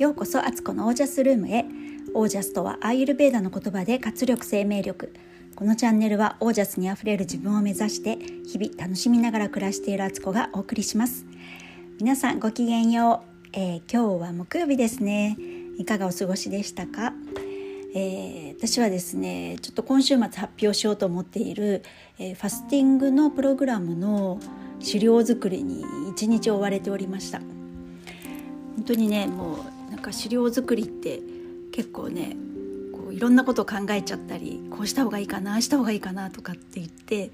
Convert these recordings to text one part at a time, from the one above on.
ようこそアツコのオージャスルームへ。オージャスとはアーユルベーダの言葉で活力生命力。このチャンネルはオージャスにあふれる自分を目指して日々楽しみながら暮らしているアツコがお送りします。皆さんごきげんよう、えー、今日は木曜日ですね。いかがお過ごしでしたか？えー、私はですねちょっと今週末発表しようと思っている、えー、ファスティングのプログラムの資料作りに一日追われておりました。本当にねもうなんか資料作りって結構ねこういろんなことを考えちゃったりこうした方がいいかなあした方がいいかなとかって言って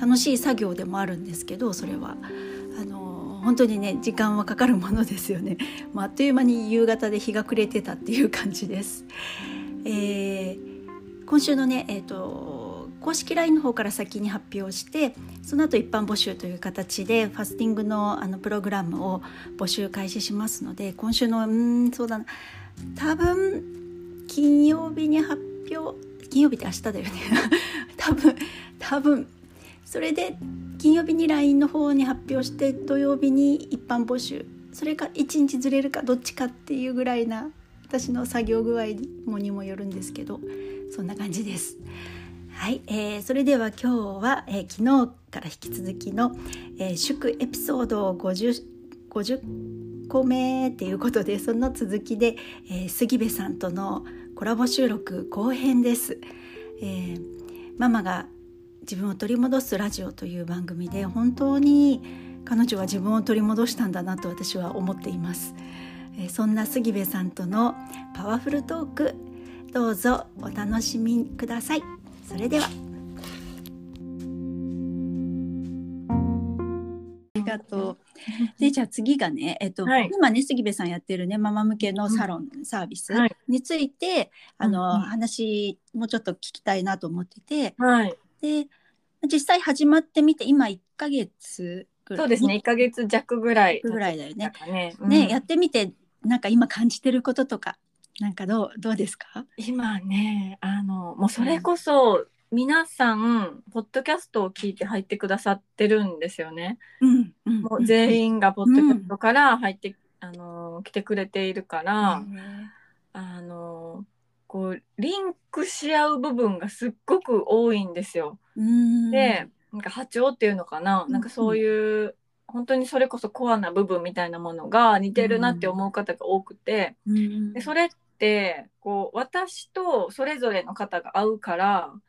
楽しい作業でもあるんですけどそれはあの本当にね時間はかかるものですよね、まあ、あっという間に夕方で日が暮れてたっていう感じです。えー、今週のね、えーと、公式 LINE の方から先に発表してその後一般募集という形でファスティングのあのプログラムを募集開始しますので今週のうんそうだな。多分金曜日に発表金曜日って明日だよね。多分多分。それで金曜日に LINE の方に発表して土曜日に一般募集。それか1日ずれるかどっちかっていうぐらいな私の作業具合もにもよるんですけどそんな感じです。はい、えー、それでは今日は、えー、昨日から引き続きの、えー、祝エピソード 50, 50個目っていうことでその続きで、えー、杉部さんとのコラボ収録後編です。えー、ママが自分を取り戻すラジオという番組で本当に彼女は自分を取り戻したんだなと私は思っています。そんな杉部さんとのパワフルトークどうぞお楽しみくださいそれでは。ありがとう。でじゃあ次がね、えっと、はい、今ね杉部さんやってるねママ向けのサロン、うん、サービスについて、あの、うん、話もうちょっと聞きたいなと思ってて、はい、で実際始まってみて今1ヶ月そうですね1ヶ月弱ぐらいぐらいだよね。ね。うん、ねやってみてなんか今感じてることとかなんかどうどうですか？今ねあのもうそれこそ、皆さんポッドキャストを聞いて入ってくださってるんですよね。うんうん、もう全員がポッドキャストから入って、あの来てくれているから、あのこうリンクし合う部分がすっごく多いんですよ。でなんか波長っていうのかな、なんかそういう本当にそれこそコアな部分みたいなものが似てるなって思う方が多くて、うん、でそれってこう私とそれぞれの方が合うからっ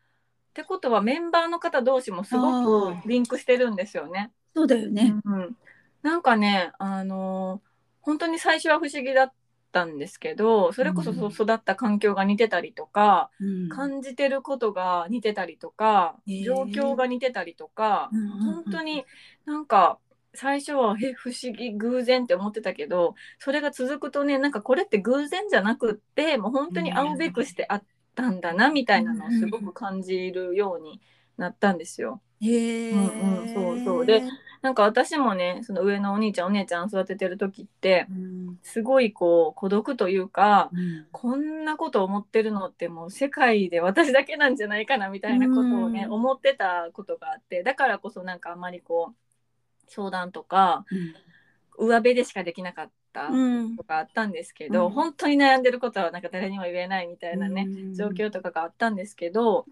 てことはメンバーの方同士もすごくリンクしてるんですよね。そうだよね、うん、なんかねあの本当に最初は不思議だったんですけどそれこそ育った環境が似てたりとか、うん、感じてることが似てたりとか、状況が似てたりとか、本当になんか最初はえ不思議偶然って思ってたけどそれが続くとねなんかこれって偶然じゃなくってもう本当に会うべくしてあったんだなみたいなのをすごく感じるようになったんですよ。へうんうん、そうそう。でなんか私もねその上のお兄ちゃんお姉ちゃん育ててる時って、うん、すごいこう孤独というか、うん、こんなこと思ってるのってもう世界で私だけなんじゃないかなみたいなことをね、うん、思ってたことがあってだからこそなんかあんまりこう相談とか、うん、上辺でしかできなかったとかあったんですけど、うん、本当に悩んでることはなんか誰にも言えないみたいなね、うん、状況とかがあったんですけど、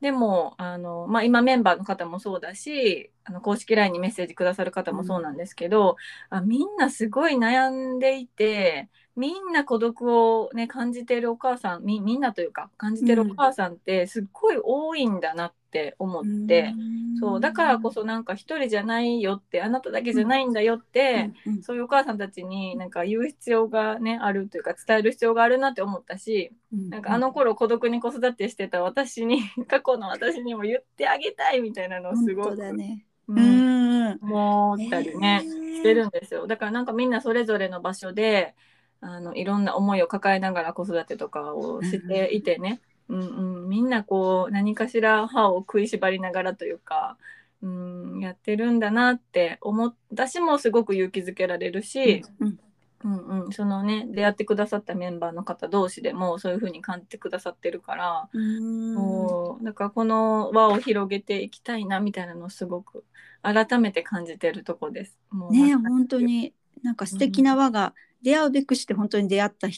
でもあの、まあ、今メンバーの方もそうだしあの公式 LINE にメッセージくださる方もそうなんですけど、あみんなすごい悩んでいてみんな孤独をね感じてるお母さんみんなというか感じてるお母さんってすっごい多いんだなって思って、うそうだからこそなんか一人じゃないよってあなただけじゃないんだよって、うんそういうお母さんたちになんか言う必要がねあるというか伝える必要があるなって思ったし、うん、なんかあの頃孤独に子育てしてた私に 過去の私にも言ってあげたいみたいなのをすごく。ね。うん、思ったりね、えー、してるんですよ。だからなんかみんなそれぞれの場所であのいろんな思いを抱えながら子育てとかをしていてね、うんうん、みんなこう何かしら歯を食いしばりながらというか、うん、やってるんだなって思私もすごく勇気づけられるし、うん、うん。うん、そのね出会ってくださったメンバーの方同士でもそういう風に感じてくださってるからうだからこの輪を広げていきたいなみたいなのをすごく改めて感じてるとこです。もうね本当に。なんか素敵な輪が出会うべくして本当に出会った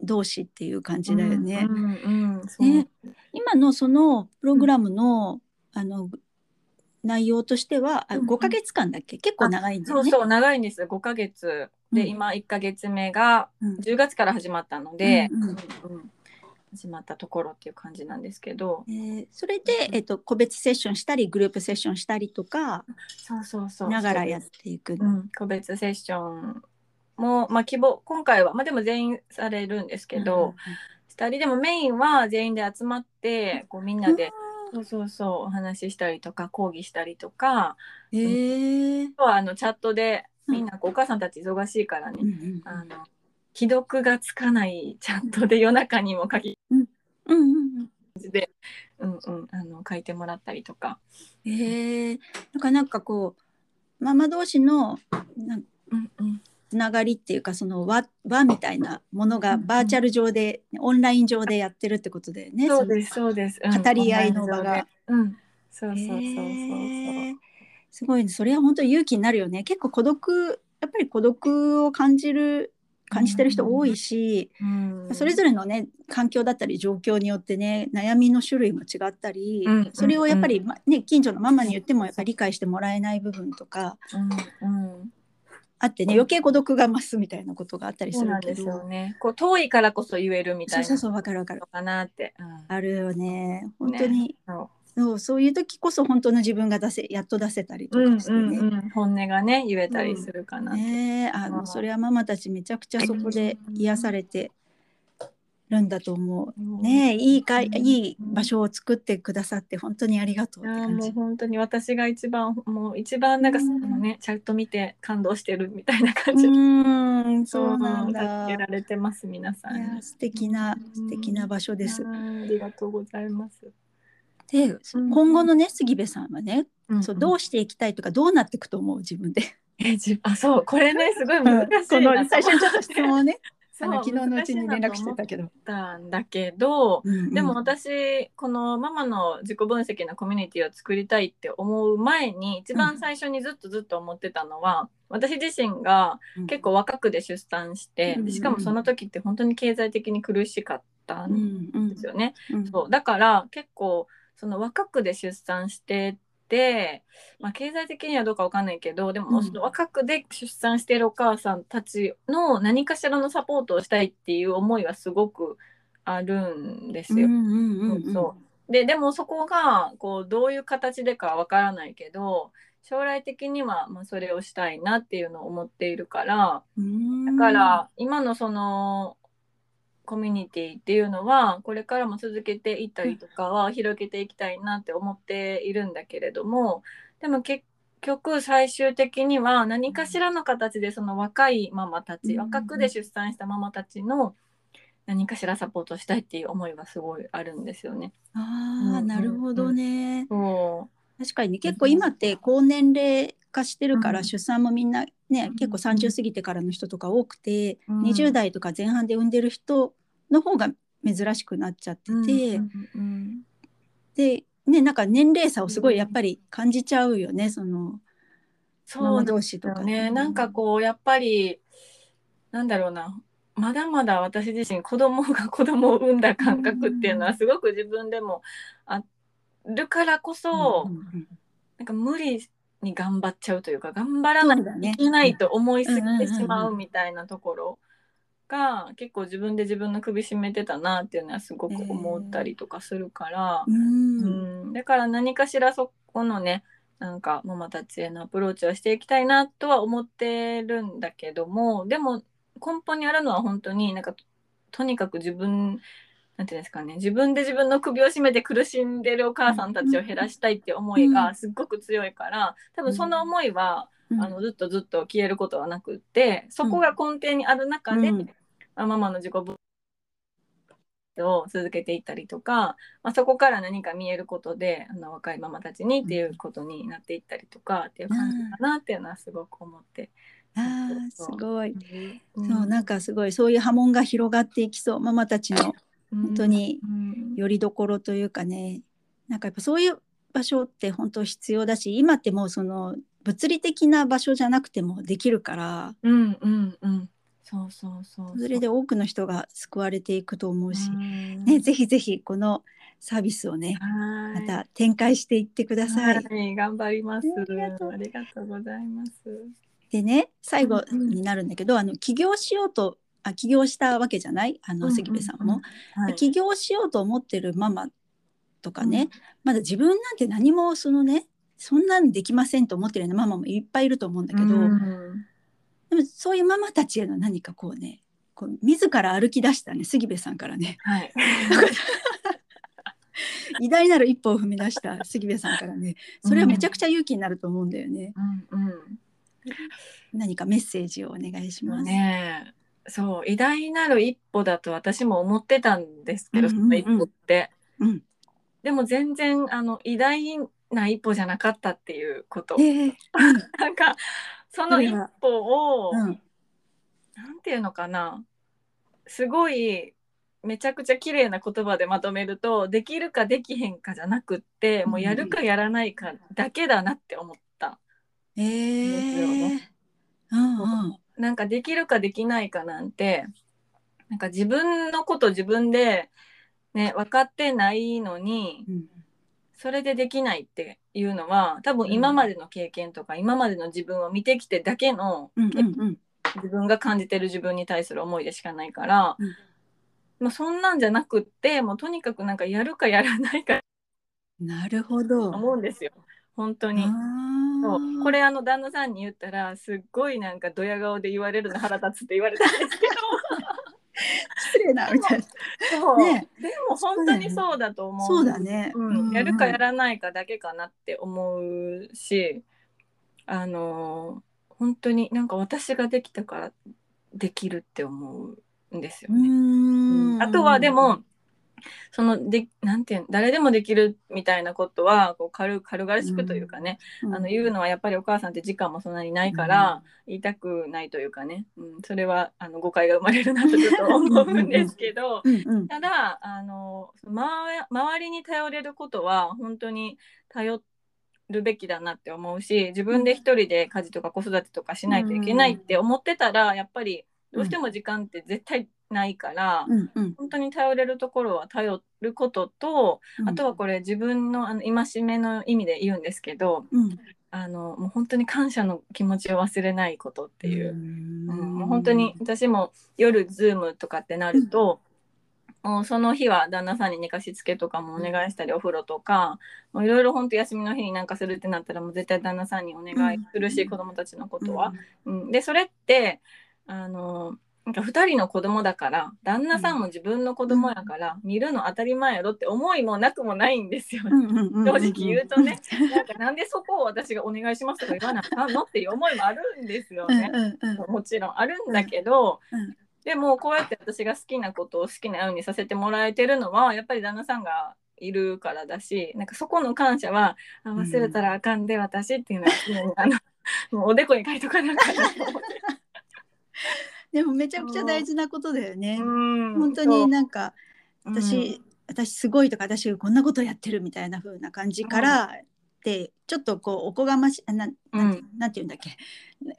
同士っていう感じだよね。うんね。今のそのプログラムの,、あの内容としては、うん、5か月間だっけ？結構長いんだよね。そうそう長いんです。5か月。で、うん、今1か月目が10月から始まったので、うんうん。うん始まったところっていう感じなんですけど、えー、それで、えーと、個別セッションしたりグループセッションしたりとかそうそうそう。ながらやっていく、うん、個別セッションも、まあ、希望今回は、まあ、でも全員されるんですけど、うん、2人でもメインは全員で集まってこうみんなで、そうそうそうお話ししたりとか講義したりとか、えー、はあのチャットでみんなこうお母さんたち忙しいからね、うんうん、あの既読がつかないチャットで夜中にも書き、うんうんうん。で、うんうん、あの書いてもらったりとか。えー、なんかなんかこうママ同士のなんうんうんつながりっていうかその輪輪みたいなものがバーチャル上で、うん、オンライン上でやってるってことだよね。そうですそうです。語り合いの場が。うん、そうそうそうそうそう。すごい、ね、それは本当勇気になるよね。結構孤独やっぱり孤独を感じる感じてる人多いし、うん、それぞれのね環境だったり状況によってね悩みの種類も違ったり、うん、それをやっぱり、ま、ね、近所のママに言ってもやっぱり理解してもらえない部分とか、うんあってね余計孤独が増すみたいなことがあったりするけど、ね、こう遠いからこそ言えるみたいなそうそうわかるわかる。かなって、うん、あるよね。本当に、ね、そう。そういう時こそ本当の自分が出せやっと出せたりとかしてね、うんうんうん、本音がね言えたりするかな、うん、ねあのそれはママたちめちゃくちゃそこで癒されて、るんだと思う。ねいいか、いい場所を作ってくださって本当にありがとうって感じ。もう本当に私が一番もう一番なんかそのね、チャット見て感動してるみたいな感じ。うんそうなんだ。助けられてます皆さん。素敵な素敵な場所です。ありがとうございます。で、今後のね杉部さんはね、そうどうしていきたいとかどうなっていくと思う自分で。えじあそうこれねすごい難しいこの最初にちょっと質問をねあの昨日のうちに連絡してたけど。たんだけど、うんうん、でも私このママの自己分析のコミュニティを作りたいって思う前に一番最初にずっとずっと思ってたのは、うん、私自身が結構若くで出産して、うん、しかもその時って本当に経済的に苦しかったんですよね。うんうん、そう。だから結構その若くで出産して、まあ、経済的にはどうかわかんないけどでも、うん、若くで出産しているお母さんたちの何かしらのサポートをしたいっていう思いはすごくあるんですよ。ででもそこがこうどういう形でかわからないけど将来的にはまあそれをしたいなっていうのを思っているから。だから今のそのコミュニティっていうのはこれからも続けていったりとかは広げていきたいなって思っているんだけれどもでも結局最終的には何かしらの形でその若いママたち若くで出産したママたちの何かしらサポートしたいっていう思いはすごいあるんですよね。ああ、なるほどね。そう確かに、ね、結構今って高年齢化してるから、出産もみんなね、結構30過ぎてからの人とか多くて、うん、20代とか前半で産んでる人の方が珍しくなっちゃってて、でねなんか年齢差をすごいやっぱり感じちゃうよね、そのママ同士とか。ね。なんかこうやっぱりなんだろうな。まだまだ私自身子供が子供を産んだ感覚っていうのはすごく自分でもあるからこそ、なんか無理に頑張っちゃうというか頑張らないといけないと思いすぎてしまうみたいなところが結構自分で自分の首絞めてたなっていうのはすごく思ったりとかするから、えー、うん。だから何かしらそこのねなんかママたちへのアプローチをしていきたいなとは思ってるんだけどもでも根本にあるのは本当になんかとにかく自分なんていうんですかね。自分で自分の首を絞めて苦しんでるお母さんたちを減らしたいって思いがすっごく強いから多分その思いは、うん、あのずっとずっと消えることはなくってそこが根底にある中で、うん、ママの自己分を続けていったりとか、まあ、そこから何か見えることであの若いママたちにっていうことになっていったりとかっていう感じかなっていうのはすごく思って。あすごい、うん、そうなんかすごいそういう波紋が広がっていきそう。ママたちの本当によりどころというかね、なんかやっぱそういう場所って本当必要だし今ってもうその物理的な場所じゃなくてもできるから、うんうんうん、そうそうそうそれで多くの人が救われていくと思うし、ね、ぜひぜひこのサービスをねまた展開していってください。はい、頑張ります。ありがとう。ございます。でね最後になるんだけど、うん、あの起業しようとあ起業したわけじゃない？あの関部さんも、はい、起業しようと思ってるママとかね、うん、まだ自分なんて何もそのねそんなんできませんと思ってるようなママもいっぱいいると思うんだけど、うん、でもそういうママたちへの何かこうねこう自ら歩き出したね杉部さんからね、はい、偉大なる一歩を踏み出した杉部さんからね。それはめちゃくちゃ勇気になると思うんだよね。うんうん、何かメッセージをお願いします。ねそう偉大なる一歩だと私も思ってたんですけど、うんうんうん、その一歩って。うん、でも全然あの偉大な一歩じゃなかったっていうこと。え。ー、なんかその一歩を、うん、なんていうのかな。すごいめちゃくちゃ綺麗な言葉でまとめるとできるかできへんかじゃなくってもうやるかやらないかだけだなって思ったんですよね。え。ー、うんうんなんかできるかできないかなんてなんか自分のこと自分で、ね、分かってないのに、うん、それでできないっていうのは多分今までの経験とか、うん、今までの自分を見てきてだけの、うんうんうん、自分が感じてる自分に対する思いでしかないから、うん、まあ、そんなんじゃなくってもうとにかくなんかやるかやらないかなるほど。思うんですよ本当に。そう。これあの旦那さんに言ったらすっごいなんかドヤ顔で言われるの腹立つって言われたんですけど。失礼なみたいな。そう、ね、でも本当にそうだと思う。そうだね、うん、やるかやらないかだけかなって思うし、あの本当になんか私ができたからできるって思うんですよね。うん。あとはでもそのでなんていう誰でもできるみたいなことはこう軽軽々しくというかね、うん、あの言うのはやっぱりお母さんって時間もそんなにないから、言いたくないというかね、うん、それはあの誤解が生まれるなとちょっと思うんですけど ただあの周りに頼れることは本当に頼るべきだなって思うし自分で一人で家事とか子育てとかしないといけないって思ってたらやっぱりどうしても時間って絶対ないから、うんうん、本当に頼れるところは頼ることと、うん、あとはこれ自分のあの戒めの意味で言うんですけど、うん、あのもう本当に感謝の気持ちを忘れないことっていう,、うん。もう本当に私も夜ズームとかってなると、もうその日は旦那さんに寝かしつけとかもお願いしたり、お風呂とかいろいろ本当休みの日になんかするってなったらもう絶対旦那さんにお願いするし、子供たちのことは。うん。でそれってあのなんか2人の子供だから旦那さんも自分の子供やから、見るの当たり前やろって思いもなくもないんですよ、ね、正直言うとね。なんかなんでそこを私がお願いしますとか言わなあかんのっていう思いもあるんですよね、もちろんあるんだけど、でもこうやって私が好きなことを好きなようにさせてもらえてるのはやっぱり旦那さんがいるからだしなんかそこの感謝はあ忘れたらあかんで私っていうのは、あのもうおでこに書いとかなかなと思って。でもめちゃくちゃ大事なことだよね。本当になんか私、私すごいとか私こんなことやってるみたいな風な感じから、でちょっとこうおこがましななんて,、なんて言うんだっけ。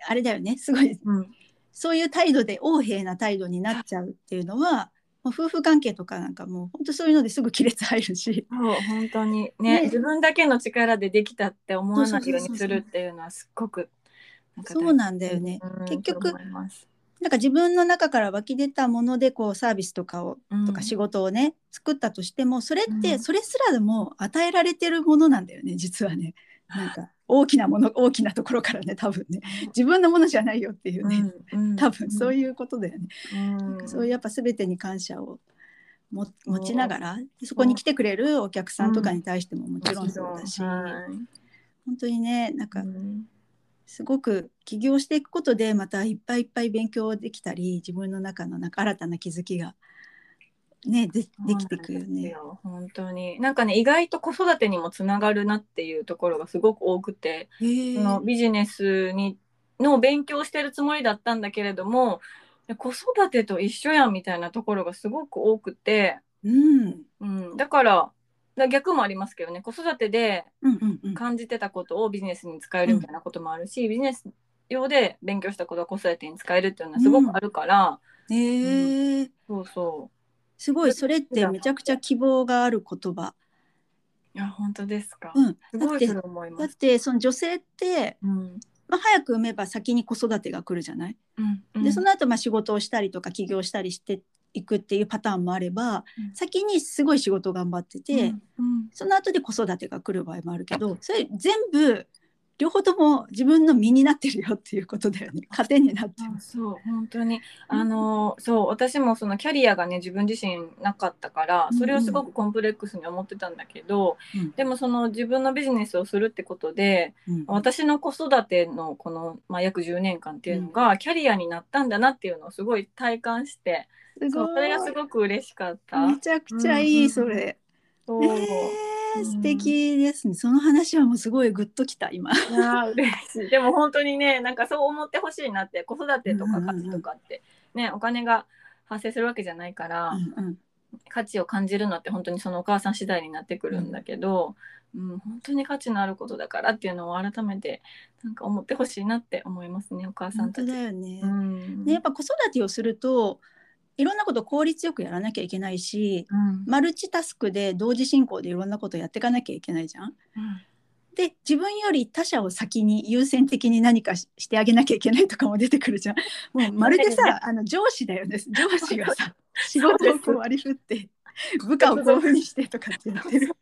あれだよねすごい、うん、そういう態度で横柄な態度になっちゃうっていうのは夫婦関係とかなんかもう本当そういうのですぐ亀裂入るし。そう本当に。ね、ね、自分だけの力でできたって思わないようにするっていうのはすっごくそうなんだよね、結局なんか自分の中から湧き出たものでこうサービスとかを、とか仕事をね作ったとしてもそれってそれすらでも与えられてるものなんだよね実はね。なんか大きなもの大きなところからね多分ね。自分のものじゃないよっていうね、多分そういうことだよね。なんかそういうやっぱ全てに感謝をも持ちながらそこに来てくれるお客さんとかに対してももちろんそうだし、本当にねなんか、すごく起業していくことでまたいっぱいいっぱい勉強できたり自分の中のなんか新たな気づきがねでできてくよね。本当に。なんかね意外と子育てにもつながるなっていうところがすごく多くてそのビジネスにの勉強してるつもりだったんだけれども子育てと一緒やんみたいなところがすごく多くて、うん。うん、だから逆もありますけどね子育てで感じてたことをビジネスに使えるみたいなこともあるし、うん、ビジネス用で勉強したことは子育てに使えるっていうのはすごくあるから、うん、へえ、そうそう。すごいそれってめちゃくちゃ希望がある言葉。いや本当ですか、うん、すごいそれ思います。だってその女性って、うん、まあ、早く産めば先に子育てが来るじゃない、うんうん、でその後まあ仕事をしたりとか起業したりしていくっていうパターンもあれば、うん、先にすごい仕事頑張ってて、うん。うん、その後で子育てが来る場合もあるけどそれ全部両方とも自分の身になってるよっていうことだよね。糧になってる。そう。本当に。あの、そう私もそのキャリアがね自分自身なかったからそれをすごくコンプレックスに思ってたんだけど、うん、でもその自分のビジネスをするってことで、うん、私の子育てのこの、まあ、約10年間っていうのがキャリアになったんだなっていうのをすごい体感して、そうそれがすごく嬉しかった。めちゃくちゃいい、それ。そう、え。ー素敵ですね。その話はもうすごいグッときた今。いや嬉しい。でも本当にね、なんかそう思ってほしいなって、子育てとか家事とかってね、お金が発生するわけじゃないから、うんうん、価値を感じるのって本当にそのお母さん次第になってくるんだけど、うん、うん、本当に価値のあることだからっていうのを改めてなんか思ってほしいなって思いますね、お母さんたち。だよね。うん、ねやっぱ子育てをすると。いろんなこと効率よくやらなきゃいけないし、うん、マルチタスクで同時進行でいろんなことやっていかなきゃいけないじゃん。うん、で自分より他者を先に優先的に何かしてあげなきゃいけないとかも出てくるじゃん。もうまるでさあの上司だよね上司がさ 仕事をこう割り振って部下をこういうふうにしてとかってやってる。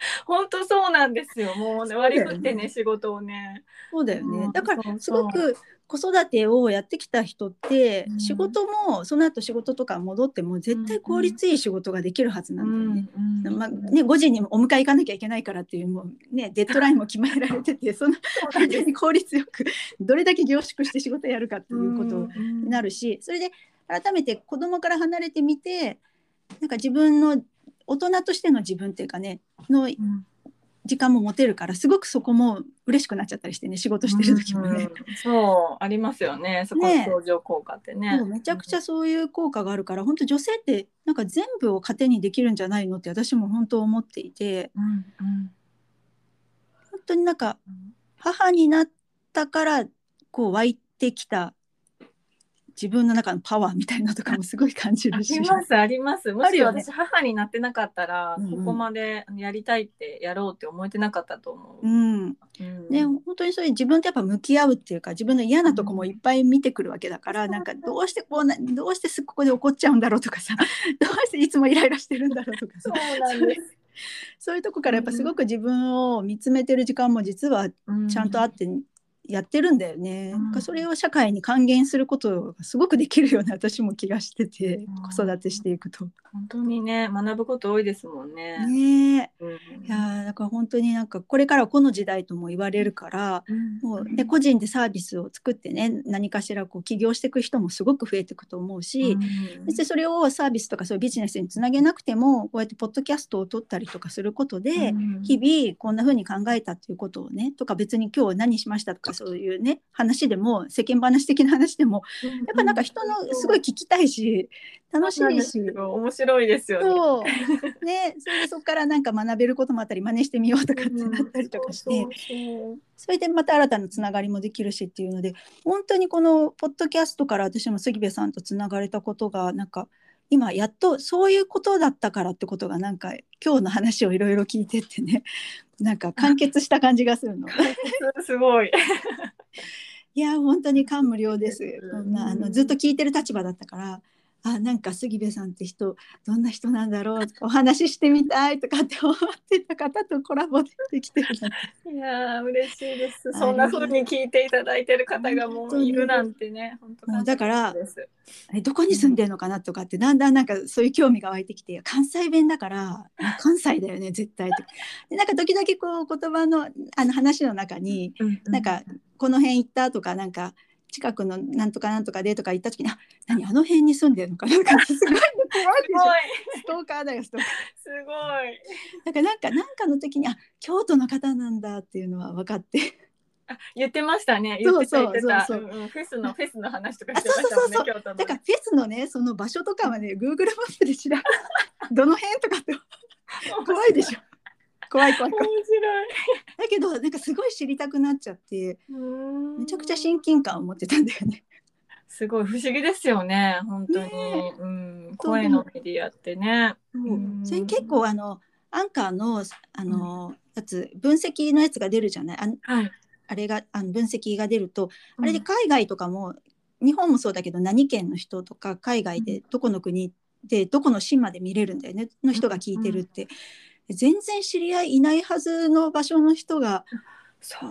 本当そうなんですよ。もうね割り振ってね、ね、仕事をね。そうだよね。だからすごく子育てをやってきた人って、うん、仕事もその後仕事とか戻っても絶対効率いい仕事ができるはずなんだよね。うん、まあ、ね5時にお迎え行かなきゃいけないからっていうもう、ね、デッドラインも決められててその間に効率よくどれだけ凝縮して仕事やるかっていうことになるしそれで改めて子供から離れてみてなんか自分の大人としての自分っていうかねの時間も持てるからすごくそこも嬉しくなっちゃったりしてね仕事してる時もね、うん、そうありますよね。そこの相乗効果ってね、ね、めちゃくちゃそういう効果があるから本当女性ってなんか全部を糧にできるんじゃないのって私も本当思っていて、うんうん、本当になんか母になったからこう湧いてきた自分の中のパワーみたいなとかもすごい感じるし。ありますあります。もし私、母になってなかったら、ここまでやりたいってやろうって思えてなかったと思う。うん。うん、ね本当にそういう自分とやっぱ向き合うっていうか自分の嫌なとこもいっぱい見てくるわけだから、うん、なんかどうしてこうなどうしてすここで怒っちゃうんだろうとかさ どうしていつもイライラしてるんだろうとかさ。そうなんです。そういうとこからやっぱすごく自分を見つめてる時間も実はちゃんとあって、やってるんだよね、うん、それを社会に還元することがすごくできるような私も気がしてて、うん、子育てしていくと。本当にね学ぶこと多いですもんね。ね、うん、いやだから本当になんかこれからこの時代とも言われるから、もうね個人でサービスを作ってね何かしらこう起業していく人もすごく増えていくと思うし、別にそれをサービスとかそういうビジネスにつなげなくてもこうやってポッドキャストを撮ったりとかすることで、日々こんな風に考えたっていうことをねとか別に今日何しましたとかそういうね話でも世間話的な話でも、やっぱなんか人のすごい聞きたいし楽しいし。面白いですよね。そう。ねそれでそこからなんか学べることもあったり真似してみようとかってなったりとかして、それでまた新たなつながりもできるしっていうので本当にこのポッドキャストから私も杉部さんとつながれたことがなんか今やっとそういうことだったからってことがなんか今日の話をいろいろ聞いてってね なんか完結した感じがするの。すごい。いや本当に感無量です。こんなあのずっと聞いてる立場だったから。あなんか杉部さんって人どんな人なんだろうお話ししてみたいとかって思ってた方とコラボできてる いや嬉しいです。そんな風に聞いていただいてる方がもういるなんてね本当だからえどこに住んでるのかなとかってだんだんなんかそういう興味が湧いてきて関西弁だから 関西だよね絶対でなんか時々こう言葉のあの話の中に、うんうん、なんかこの辺行ったとかなんか近くのなんとかなんとかでとか行った時にあ何あの辺に住んでるのかな？かすごい怖いでしょ。ストーカーだよストーカー。すごい。だからなんかなんかの時にあ京都の方なんだっていうのは分かって。あ言ってましたね。言ってた言ってた。フェスの フェスの話とかしてましたもんね。だからフェスのねその場所とかはね Google マップで調べどの辺とかって怖いでしょ。怖い怖い怖い。面白い。だけどなんかすごい知りたくなっちゃってめちゃくちゃ親近感を持ってたんだよね。すごい不思議ですよね本当に、ね、うん、声のメディアってね。う。ん、それ結構あのアンカーのあの、うん、やつ分析のやつが出るじゃない？あ,、はい、あれがあの分析が出ると、あれで海外とかも日本もそうだけど何県の人とか海外でどこの国でどこの市まで見れるんだよねの人が聞いてるって、全然知り合いいないはずの場所の人が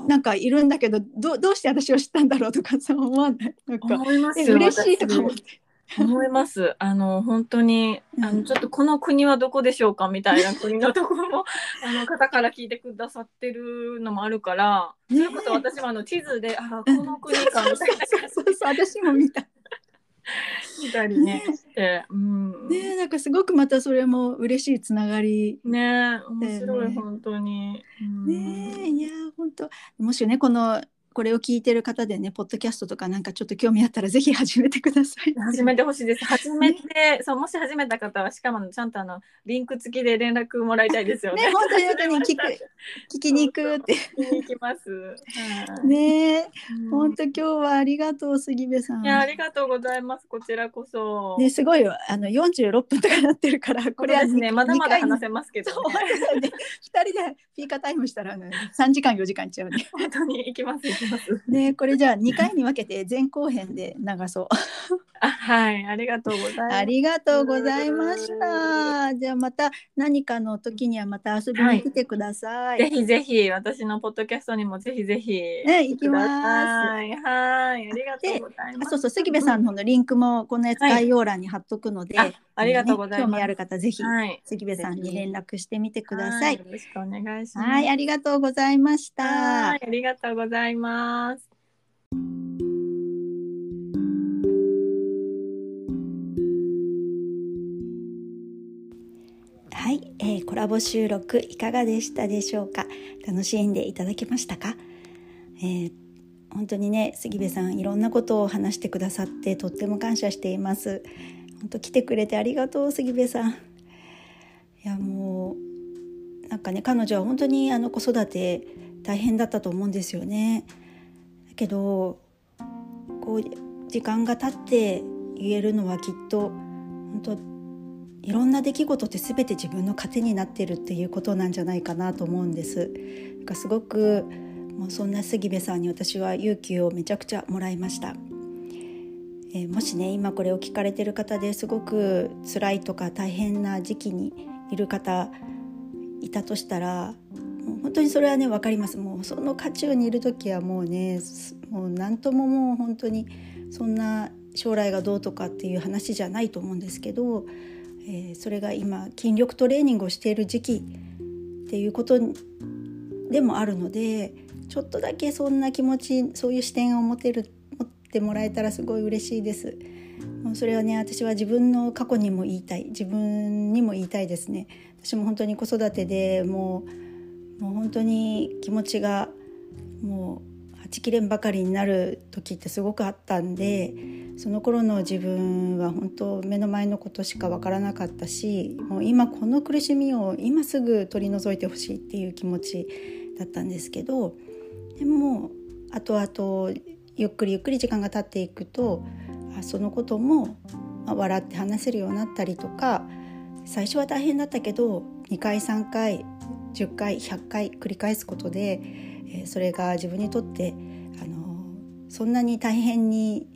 なんかいるんだけどどどうして私を知ったんだろうとかそう思わない？なんか思います嬉しいとか思って。思います。あの本当に、あのちょっとこの国はどこでしょうかみたいな国のところも あの方から聞いてくださってるのもあるから、それこそ私もあの地図で、あこの国かみたいな。そうそう私も見た。見たりねして、うん、ねなんかすごくまたそれも嬉しいつながりね面白い、本当に、ねいや本当。もしねこのこれを聞いてる方でね、ポッドキャストとかなんかちょっと興味あったらぜひ始めてください。始めてほしいです。始めて、ね、そうもし始めた方はしかもちゃんとあのリンク付きで連絡もらいたいですよね。ね本当に本当に聞く 聞きに行くって。聞きに行きます。はい、ね本当今日はありがとう杉部さん。いやありがとうございます。こちらこそ。ねすごいあの四十六分とかなってるからこれはねまだまだ話せますけど、ね。人でピーカタイムしたら三、時間四時間いっちゃうね。本当に行きます。ねこれじゃあ2回に分けて前後編で流そう。あはいありがとうございます。ありがとうございました。じゃあまた何かの時にはまた遊びに来てください。はい、ぜひぜひ私のポッドキャストにもぜひぜひ。ね行きます。はいありがとうございます。そうそう杉部さんのリンクもこのやつ概要欄に貼っとくので、はい、ありがとうございます。興味ある方ぜひ、はい、杉部さんに連絡してみてください。よろしくお願いします。はいありがとうございました。はい、ありがとうございます。い、えー、コラボ収録いかがでしたでしょうか？楽しんでいただけましたか、えー、本当にね杉部さんいろんなことを話してくださってとっても感謝しています。本当来てくれてありがとう杉部さん。いやもうなんかね彼女は本当にあの子育て大変だったと思うんですよね。だけどこう時間が経って言えるのはきっと本当いろんな出来事って全て自分の糧になってるっていうことなんじゃないかなと思うんです。なんかすごくもうそんな杉部さんに私は勇気をめちゃくちゃもらいました。えー、もしね今これを聞かれてる方ですごく辛いとか大変な時期にいる方いたとしたらもう本当にそれはね分かりますもうその渦中にいる時はもうねもう何とももう本当にそんな将来がどうとかっていう話じゃないと思うんですけどえー、それが今筋力トレーニングをしている時期っていうことでもあるのでちょっとだけそんな気持ちそういう視点を持てる持ってもらえたらすごい嬉しいです。もうそれはね私は自分の過去にも言いたい自分にも言いたいですね。私も本当に子育てでもうもう本当に気持ちがもうちきれんばかりになる時ってすごくあったんでその頃の自分は本当目の前のことしか分からなかったしもう今この苦しみを今すぐ取り除いてほしいっていう気持ちだったんですけどでも後々ゆっくりゆっくり時間が経っていくとそのことも笑って話せるようになったりとか最初は大変だったけど2回3回10回100回繰り返すことで、えそれが自分にとってあのそんなに大変に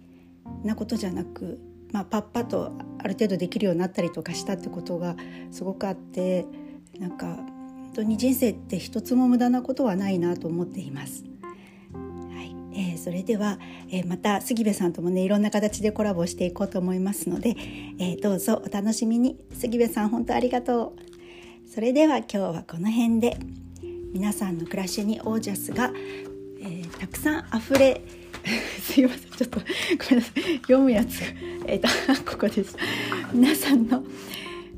なことじゃなく、まあ、パッパとある程度できるようになったりとかしたってことがすごくあってなんか本当に人生って一つも無駄なことはないなと思っています。はい。えー、それでは、えー、また杉部さんともねいろんな形でコラボしていこうと思いますので、えー、どうぞお楽しみに。杉部さん本当ありがとう。それでは今日はこの辺で。皆さんの暮らしにオージャスが、えたくさんあふれ すいませんちょっとごめんなさい。読むやつ えっ、ー、とここです。皆さんの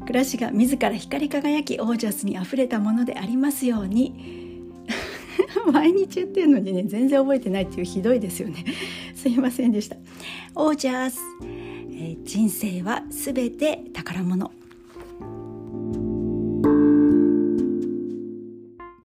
暮らしが自ら光り輝きオージャスにあふれたものでありますように。毎日言ってるのにね全然覚えてないっていうひどいですよね。すいませんでした。オージャス、えー、人生はすべて宝物。